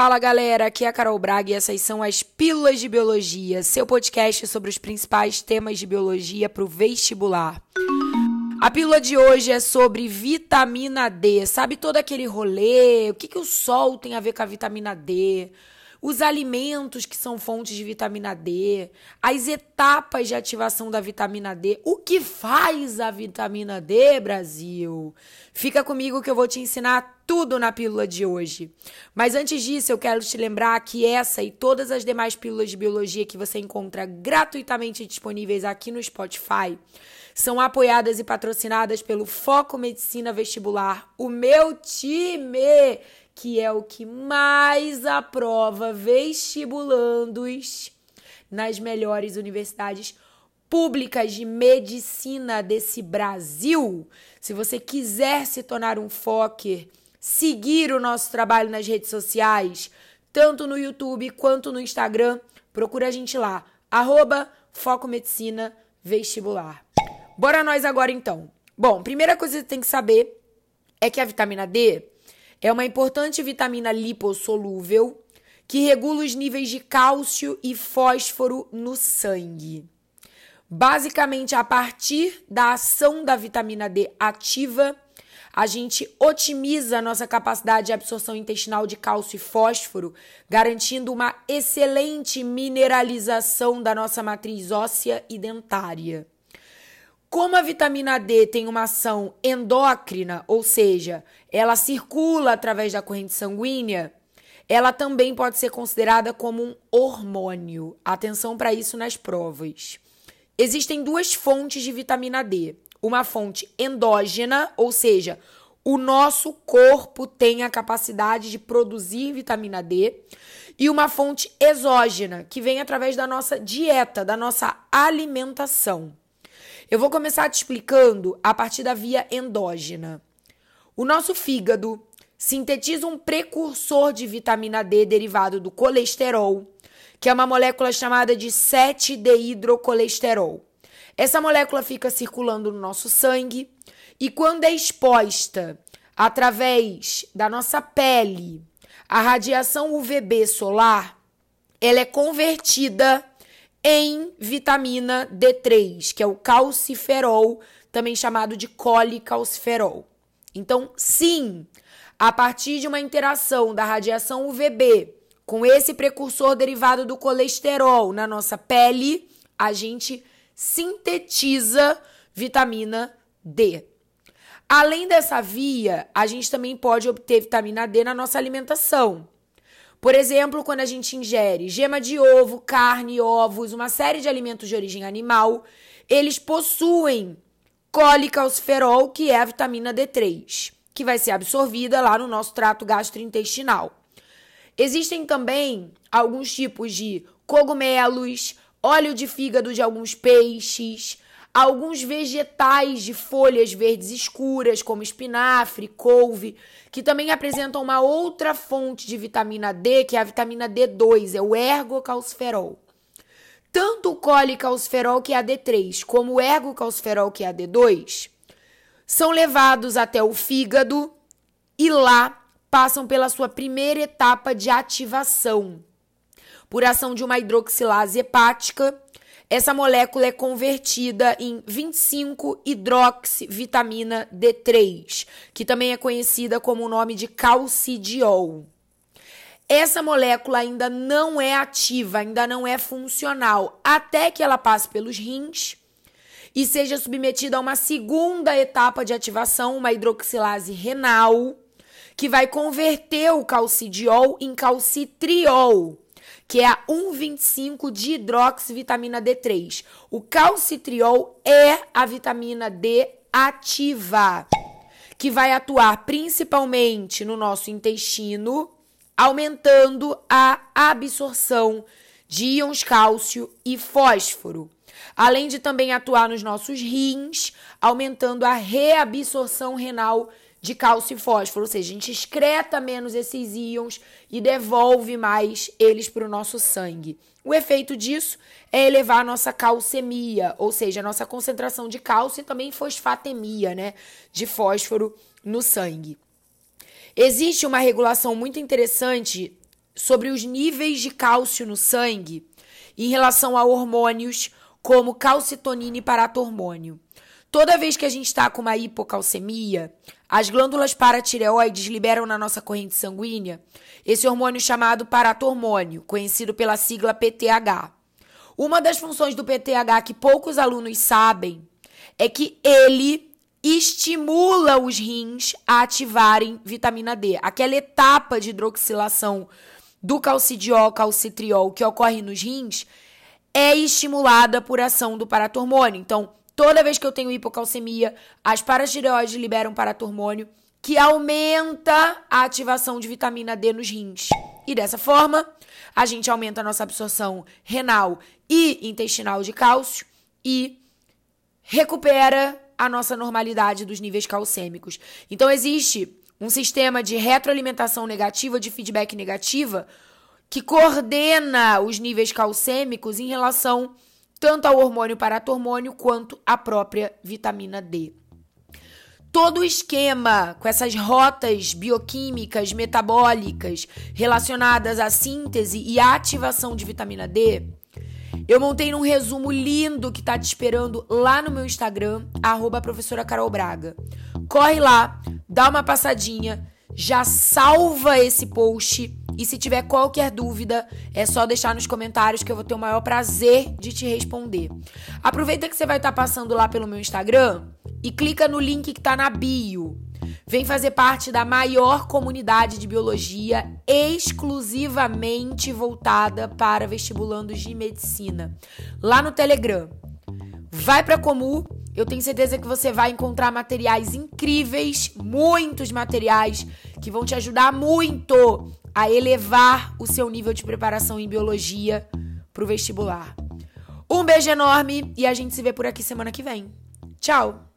Fala galera, aqui é a Carol Braga e essas são as Pílulas de Biologia, seu podcast sobre os principais temas de biologia para o vestibular. A pílula de hoje é sobre vitamina D. Sabe todo aquele rolê? O que, que o sol tem a ver com a vitamina D? os alimentos que são fontes de vitamina D, as etapas de ativação da vitamina D, o que faz a vitamina D, Brasil? Fica comigo que eu vou te ensinar tudo na pílula de hoje. Mas antes disso, eu quero te lembrar que essa e todas as demais pílulas de biologia que você encontra gratuitamente disponíveis aqui no Spotify são apoiadas e patrocinadas pelo Foco Medicina Vestibular, o meu time que é o que mais aprova vestibulandos nas melhores universidades públicas de medicina desse Brasil. Se você quiser se tornar um focker, seguir o nosso trabalho nas redes sociais, tanto no YouTube quanto no Instagram, procura a gente lá, arroba Foco Medicina Vestibular. Bora nós agora então. Bom, primeira coisa que você tem que saber é que a vitamina D é uma importante vitamina lipossolúvel que regula os níveis de cálcio e fósforo no sangue. Basicamente, a partir da ação da vitamina D ativa, a gente otimiza a nossa capacidade de absorção intestinal de cálcio e fósforo, garantindo uma excelente mineralização da nossa matriz óssea e dentária. Como a vitamina D tem uma ação endócrina, ou seja, ela circula através da corrente sanguínea, ela também pode ser considerada como um hormônio. Atenção para isso nas provas. Existem duas fontes de vitamina D. Uma fonte endógena, ou seja, o nosso corpo tem a capacidade de produzir vitamina D, e uma fonte exógena, que vem através da nossa dieta, da nossa alimentação. Eu vou começar te explicando a partir da via endógena. O nosso fígado sintetiza um precursor de vitamina D derivado do colesterol, que é uma molécula chamada de 7-deidrocolesterol. Essa molécula fica circulando no nosso sangue e quando é exposta através da nossa pele à radiação UVB solar, ela é convertida em vitamina D3, que é o calciferol, também chamado de colicalciferol. Então, sim, a partir de uma interação da radiação UVB com esse precursor derivado do colesterol na nossa pele, a gente sintetiza vitamina D. Além dessa via, a gente também pode obter vitamina D na nossa alimentação. Por exemplo, quando a gente ingere gema de ovo, carne, ovos, uma série de alimentos de origem animal, eles possuem colicalciferol, que é a vitamina D3, que vai ser absorvida lá no nosso trato gastrointestinal. Existem também alguns tipos de cogumelos, óleo de fígado de alguns peixes, alguns vegetais de folhas verdes escuras, como espinafre, couve, que também apresentam uma outra fonte de vitamina D, que é a vitamina D2, é o ergocalciferol. Tanto o colicalciferol, que é a D3, como o ergocalciferol, que é a D2, são levados até o fígado e lá passam pela sua primeira etapa de ativação, por ação de uma hidroxilase hepática essa molécula é convertida em 25-hidroxivitamina D3, que também é conhecida como o nome de calcidiol. Essa molécula ainda não é ativa, ainda não é funcional, até que ela passe pelos rins e seja submetida a uma segunda etapa de ativação, uma hidroxilase renal, que vai converter o calcidiol em calcitriol que é a 1,25 de hidroxivitamina D3. O calcitriol é a vitamina D ativa, que vai atuar principalmente no nosso intestino, aumentando a absorção de íons cálcio e fósforo. Além de também atuar nos nossos rins, aumentando a reabsorção renal de cálcio e fósforo, ou seja, a gente excreta menos esses íons e devolve mais eles para o nosso sangue. O efeito disso é elevar a nossa calcemia, ou seja, a nossa concentração de cálcio e também fosfatemia, né, de fósforo no sangue. Existe uma regulação muito interessante sobre os níveis de cálcio no sangue em relação a hormônios como calcitonina e paratormônio. Toda vez que a gente está com uma hipocalcemia, as glândulas paratireoides liberam na nossa corrente sanguínea esse hormônio chamado paratormônio, conhecido pela sigla PTH. Uma das funções do PTH que poucos alunos sabem é que ele estimula os rins a ativarem vitamina D. Aquela etapa de hidroxilação do calcidiol, calcitriol que ocorre nos rins é estimulada por ação do paratormônio. Então, toda vez que eu tenho hipocalcemia, as paratireoides liberam paratormônio que aumenta a ativação de vitamina D nos rins. E dessa forma, a gente aumenta a nossa absorção renal e intestinal de cálcio e recupera a nossa normalidade dos níveis calcêmicos. Então existe um sistema de retroalimentação negativa, de feedback negativa, que coordena os níveis calcêmicos em relação tanto ao hormônio paratormônio quanto à própria vitamina D. Todo o esquema com essas rotas bioquímicas, metabólicas relacionadas à síntese e ativação de vitamina D, eu montei num resumo lindo que tá te esperando lá no meu Instagram, arroba professora Carol Braga. Corre lá, dá uma passadinha, já salva esse post e se tiver qualquer dúvida, é só deixar nos comentários que eu vou ter o maior prazer de te responder. Aproveita que você vai estar tá passando lá pelo meu Instagram e clica no link que está na bio. Vem fazer parte da maior comunidade de biologia exclusivamente voltada para vestibulandos de medicina, lá no Telegram. Vai para Comu, eu tenho certeza que você vai encontrar materiais incríveis, muitos materiais que vão te ajudar muito a elevar o seu nível de preparação em biologia para o vestibular. Um beijo enorme e a gente se vê por aqui semana que vem. Tchau!